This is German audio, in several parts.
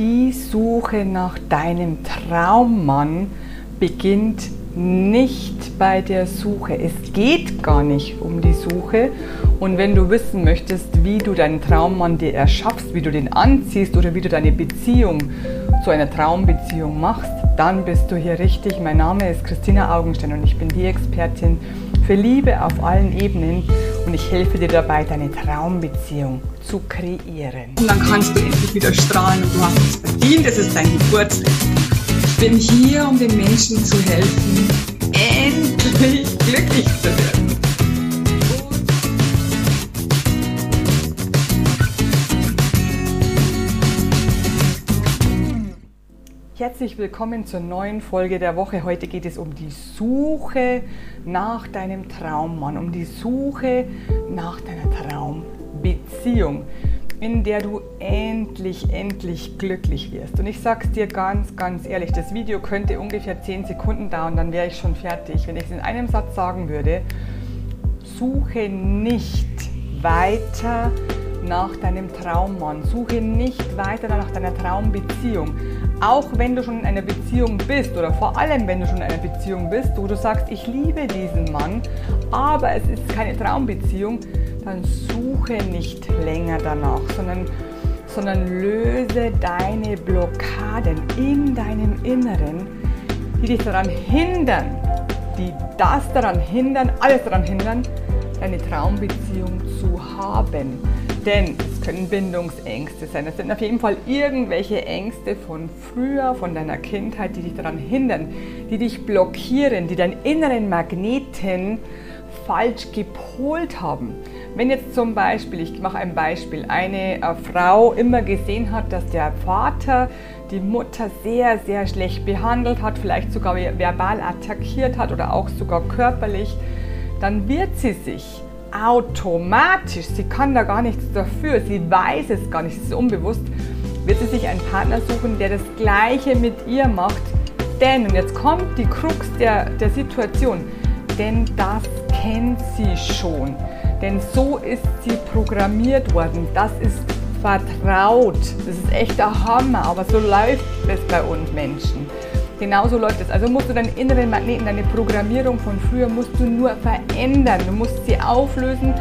Die Suche nach deinem Traummann beginnt nicht bei der Suche. Es geht gar nicht um die Suche. Und wenn du wissen möchtest, wie du deinen Traummann dir erschaffst, wie du den anziehst oder wie du deine Beziehung zu einer Traumbeziehung machst, dann bist du hier richtig. Mein Name ist Christina Augenstein und ich bin die Expertin für Liebe auf allen Ebenen und ich helfe dir dabei, deine Traumbeziehung zu kreieren. Und dann kannst du endlich wieder strahlen und du hast es verdient, es ist dein Geburtstag. Ich bin hier, um den Menschen zu helfen, endlich glücklich zu werden. Herzlich willkommen zur neuen Folge der Woche. Heute geht es um die Suche nach deinem Traummann, um die Suche nach deiner Traumbeziehung, in der du endlich, endlich glücklich wirst. Und ich sage es dir ganz, ganz ehrlich, das Video könnte ungefähr 10 Sekunden dauern, dann wäre ich schon fertig. Wenn ich es in einem Satz sagen würde, suche nicht weiter nach deinem Traummann, suche nicht weiter nach deiner Traumbeziehung. Auch wenn du schon in einer Beziehung bist oder vor allem wenn du schon in einer Beziehung bist, wo du sagst, ich liebe diesen Mann, aber es ist keine Traumbeziehung, dann suche nicht länger danach, sondern, sondern löse deine Blockaden in deinem Inneren, die dich daran hindern, die das daran hindern, alles daran hindern, eine Traumbeziehung zu haben. Denn es können Bindungsängste sein. Es sind auf jeden Fall irgendwelche Ängste von früher, von deiner Kindheit, die dich daran hindern, die dich blockieren, die deinen inneren Magneten falsch gepolt haben. Wenn jetzt zum Beispiel, ich mache ein Beispiel, eine äh, Frau immer gesehen hat, dass der Vater die Mutter sehr, sehr schlecht behandelt hat, vielleicht sogar verbal attackiert hat oder auch sogar körperlich, dann wird sie sich automatisch, sie kann da gar nichts dafür, sie weiß es gar nicht, es ist unbewusst, wird sie sich einen Partner suchen, der das Gleiche mit ihr macht. Denn, und jetzt kommt die Krux der, der Situation, denn das kennt sie schon. Denn so ist sie programmiert worden. Das ist vertraut. Das ist echt der Hammer, aber so läuft es bei uns Menschen. Genauso läuft es. Also musst du deinen inneren Magneten, deine Programmierung von früher musst du nur verändern. Du musst sie auflösen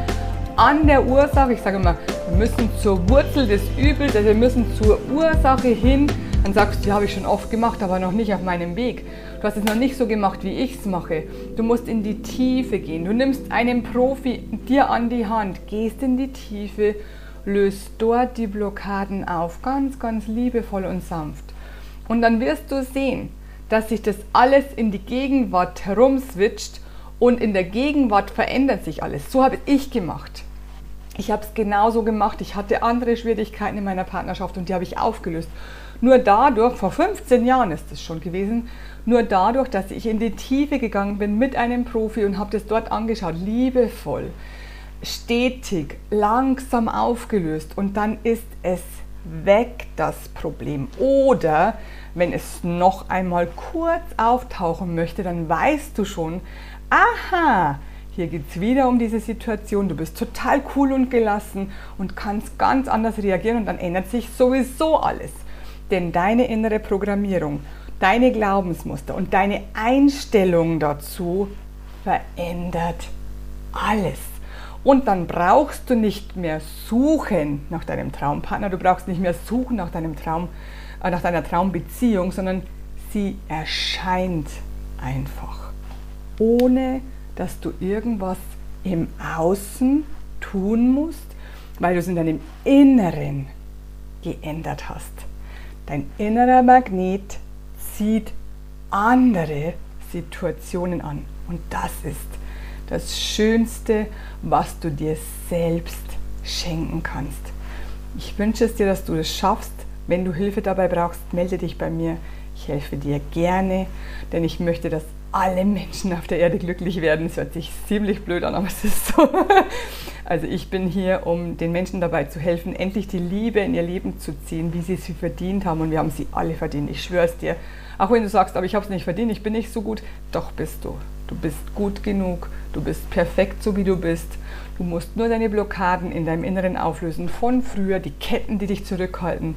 an der Ursache. Ich sage immer, wir müssen zur Wurzel des Übels, also wir müssen zur Ursache hin. Dann sagst du, die habe ich schon oft gemacht, aber noch nicht auf meinem Weg. Du hast es noch nicht so gemacht, wie ich es mache. Du musst in die Tiefe gehen. Du nimmst einen Profi dir an die Hand, gehst in die Tiefe, löst dort die Blockaden auf, ganz, ganz liebevoll und sanft. Und dann wirst du sehen, dass sich das alles in die Gegenwart herumswitcht und in der Gegenwart verändert sich alles. So habe ich gemacht. Ich habe es genauso gemacht. Ich hatte andere Schwierigkeiten in meiner Partnerschaft und die habe ich aufgelöst. Nur dadurch, vor 15 Jahren ist es schon gewesen, nur dadurch, dass ich in die Tiefe gegangen bin mit einem Profi und habe das dort angeschaut, liebevoll, stetig, langsam aufgelöst und dann ist es weg, das Problem. Oder wenn es noch einmal kurz auftauchen möchte, dann weißt du schon, aha, hier geht es wieder um diese Situation, du bist total cool und gelassen und kannst ganz anders reagieren und dann ändert sich sowieso alles. Denn deine innere Programmierung, deine Glaubensmuster und deine Einstellung dazu verändert alles. Und dann brauchst du nicht mehr suchen nach deinem Traumpartner, du brauchst nicht mehr suchen nach deinem Traum, äh, nach deiner Traumbeziehung, sondern sie erscheint einfach, ohne dass du irgendwas im Außen tun musst, weil du es in deinem Inneren geändert hast. Dein innerer Magnet zieht andere Situationen an. Und das ist das Schönste, was du dir selbst schenken kannst. Ich wünsche es dir, dass du es schaffst. Wenn du Hilfe dabei brauchst, melde dich bei mir. Ich helfe dir gerne, denn ich möchte, dass alle Menschen auf der Erde glücklich werden. Es hört sich ziemlich blöd an, aber es ist so. Also ich bin hier, um den Menschen dabei zu helfen, endlich die Liebe in ihr Leben zu ziehen, wie sie sie verdient haben. Und wir haben sie alle verdient. Ich schwöre es dir. Auch wenn du sagst, aber ich habe es nicht verdient, ich bin nicht so gut, doch bist du. Du bist gut genug, du bist perfekt so wie du bist. Du musst nur deine Blockaden in deinem Inneren auflösen von früher, die Ketten, die dich zurückhalten.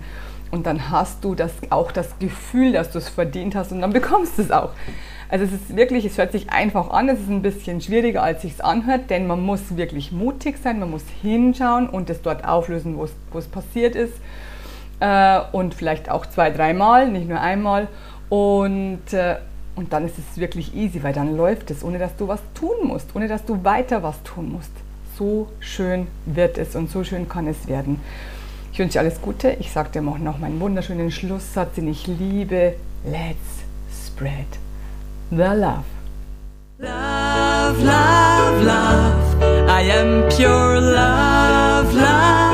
und dann hast du das, auch das Gefühl, dass du es verdient hast und dann bekommst du es auch. Also es ist wirklich, es hört sich einfach an, es ist ein bisschen schwieriger, als sich anhört, denn man muss wirklich mutig sein, man muss hinschauen und es dort auflösen, wo es, wo es passiert ist. Äh, und vielleicht auch zwei, dreimal, nicht nur einmal. Und, äh, und dann ist es wirklich easy, weil dann läuft es, ohne dass du was tun musst, ohne dass du weiter was tun musst. So schön wird es und so schön kann es werden. Ich wünsche dir alles Gute. Ich sage dir noch meinen wunderschönen Schlusssatz, den ich liebe. Let's spread the love. Love, love, love. I am pure love, love.